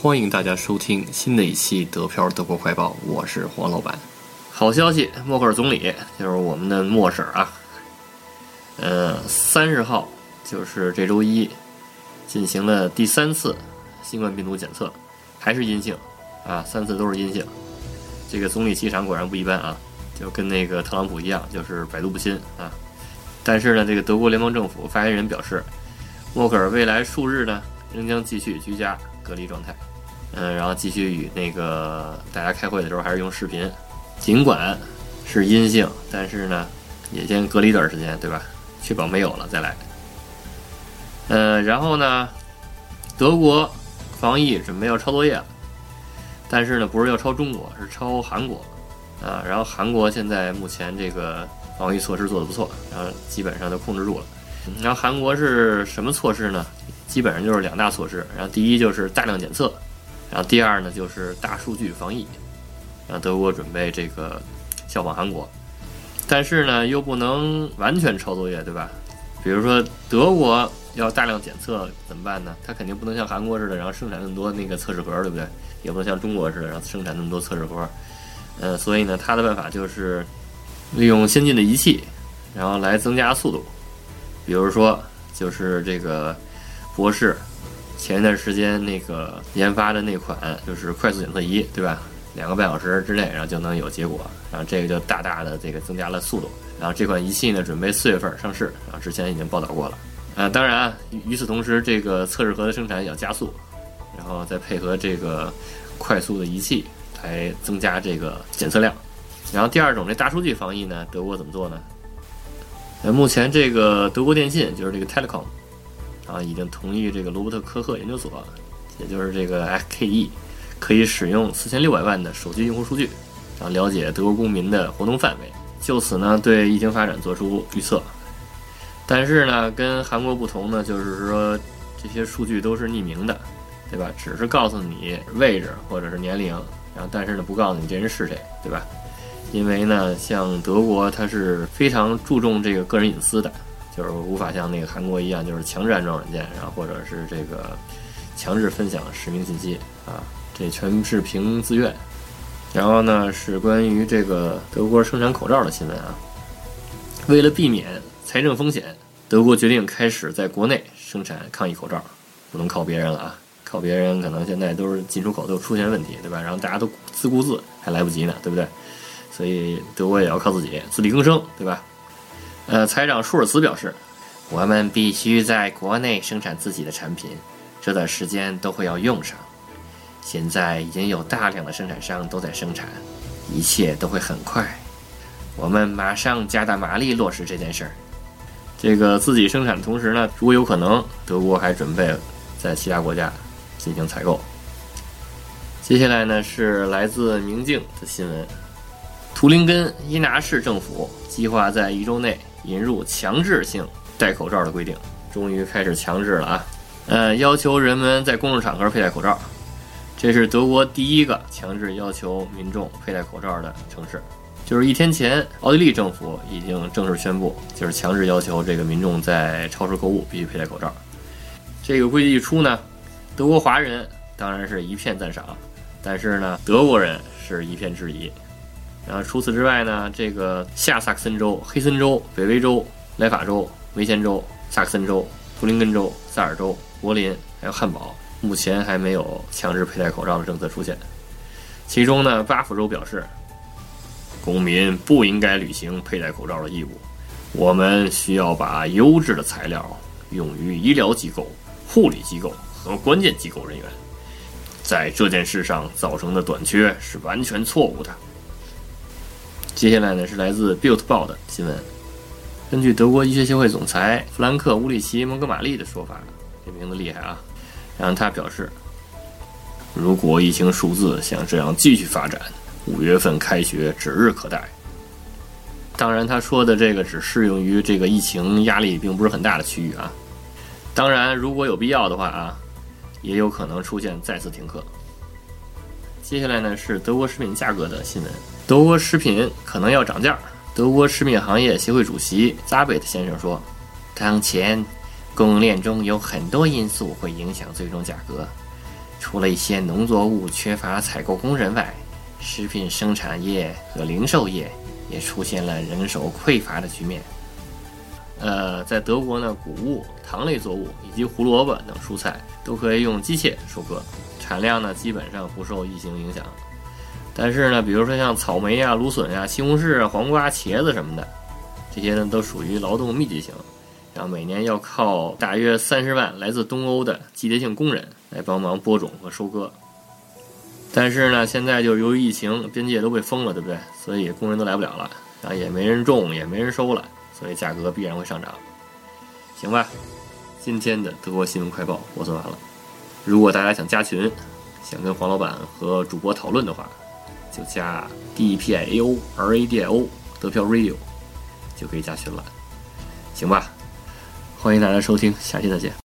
欢迎大家收听新的一期德漂德国快报，我是黄老板。好消息，默克尔总理就是我们的默婶啊，呃，三十号就是这周一进行了第三次新冠病毒检测，还是阴性啊，三次都是阴性。这个总理气场果然不一般啊，就跟那个特朗普一样，就是百毒不侵啊。但是呢，这个德国联邦政府发言人表示，默克尔未来数日呢仍将继续居家隔离状态。嗯，然后继续与那个大家开会的时候还是用视频，尽管是阴性，但是呢，也先隔离一段时间，对吧？确保没有了再来。呃，然后呢，德国防疫准备要抄作业了，但是呢，不是要抄中国，是抄韩国啊。然后韩国现在目前这个防疫措施做得不错，然后基本上都控制住了。然后韩国是什么措施呢？基本上就是两大措施。然后第一就是大量检测。然后第二呢，就是大数据防疫，让德国准备这个效仿韩国，但是呢，又不能完全抄作业，对吧？比如说德国要大量检测怎么办呢？它肯定不能像韩国似的，然后生产那么多那个测试盒，对不对？也不能像中国似的，然后生产那么多测试盒。呃，所以呢，它的办法就是利用先进的仪器，然后来增加速度。比如说，就是这个博士。前一段时间那个研发的那款就是快速检测仪，对吧？两个半小时之内，然后就能有结果，然后这个就大大的这个增加了速度。然后这款仪器呢，准备四月份上市，啊，之前已经报道过了。啊，当然，与此同时，这个测试盒的生产也要加速，然后再配合这个快速的仪器来增加这个检测量。然后第二种这大数据防疫呢，德国怎么做呢？呃，目前这个德国电信就是这个 Telecom。啊，已经同意这个罗伯特科赫研究所，也就是这个 XKE，可以使用四千六百万的手机用户数据，啊，了解德国公民的活动范围，就此呢对疫情发展做出预测。但是呢，跟韩国不同呢，就是说这些数据都是匿名的，对吧？只是告诉你位置或者是年龄，然后但是呢不告诉你这人是谁，对吧？因为呢，像德国它是非常注重这个个人隐私的。就是无法像那个韩国一样，就是强制安装软件，然后或者是这个强制分享实名信息啊，这全是凭自愿。然后呢，是关于这个德国生产口罩的新闻啊。为了避免财政风险，德国决定开始在国内生产抗疫口罩，不能靠别人了啊！靠别人可能现在都是进出口都出现问题，对吧？然后大家都自顾自还来不及呢，对不对？所以德国也要靠自己自力更生，对吧？呃，财长舒尔茨表示，我们必须在国内生产自己的产品，这段时间都会要用上。现在已经有大量的生产商都在生产，一切都会很快。我们马上加大马力落实这件事儿。这个自己生产的同时呢，如果有可能，德国还准备在其他国家进行采购。接下来呢是来自明镜的新闻，图林根伊拿市政府计划在一周内。引入强制性戴口罩的规定，终于开始强制了啊！呃，要求人们在公众场合佩戴口罩，这是德国第一个强制要求民众佩戴口罩的城市。就是一天前，奥地利政府已经正式宣布，就是强制要求这个民众在超市购物必须佩戴口罩。这个规矩一出呢，德国华人当然是一片赞赏，但是呢，德国人是一片质疑。然后除此之外呢，这个下萨克森州、黑森州、北威州、莱法州、维贤州、萨克森州、图林根州、萨尔州、柏林还有汉堡，目前还没有强制佩戴口罩的政策出现。其中呢，巴甫州表示，公民不应该履行佩戴口罩的义务。我们需要把优质的材料用于医疗机构、护理机构和关键机构人员。在这件事上造成的短缺是完全错误的。接下来呢是来自 Built 报的新闻。根据德国医学协会总裁弗兰克·乌里奇·蒙哥马利的说法，这名字厉害啊！然后他表示，如果疫情数字像这样继续发展，五月份开学指日可待。当然，他说的这个只适用于这个疫情压力并不是很大的区域啊。当然，如果有必要的话啊，也有可能出现再次停课。接下来呢是德国食品价格的新闻。德国食品可能要涨价。德国食品行业协会主席扎贝特先生说：“当前供应链中有很多因素会影响最终价格，除了一些农作物缺乏采购工人外，食品生产业和零售业也出现了人手匮乏的局面。呃，在德国呢，谷物、糖类作物以及胡萝卜等蔬菜都可以用机械收割，产量呢基本上不受疫情影响。但是呢，比如说像草莓啊、芦笋啊、西红柿啊、黄瓜、茄子什么的，这些呢都属于劳动密集型，然后每年要靠大约三十万来自东欧的季节性工人来帮忙播种和收割。但是呢，现在就由于疫情，边界都被封了，对不对？所以工人都来不了了，然后也没人种，也没人收了。所以价格必然会上涨，行吧？今天的德国新闻快报我做完了。如果大家想加群，想跟黄老板和主播讨论的话，就加 D P I A O R A D I O 德票 Radio 就可以加群了，行吧？欢迎大家收听，下期再见。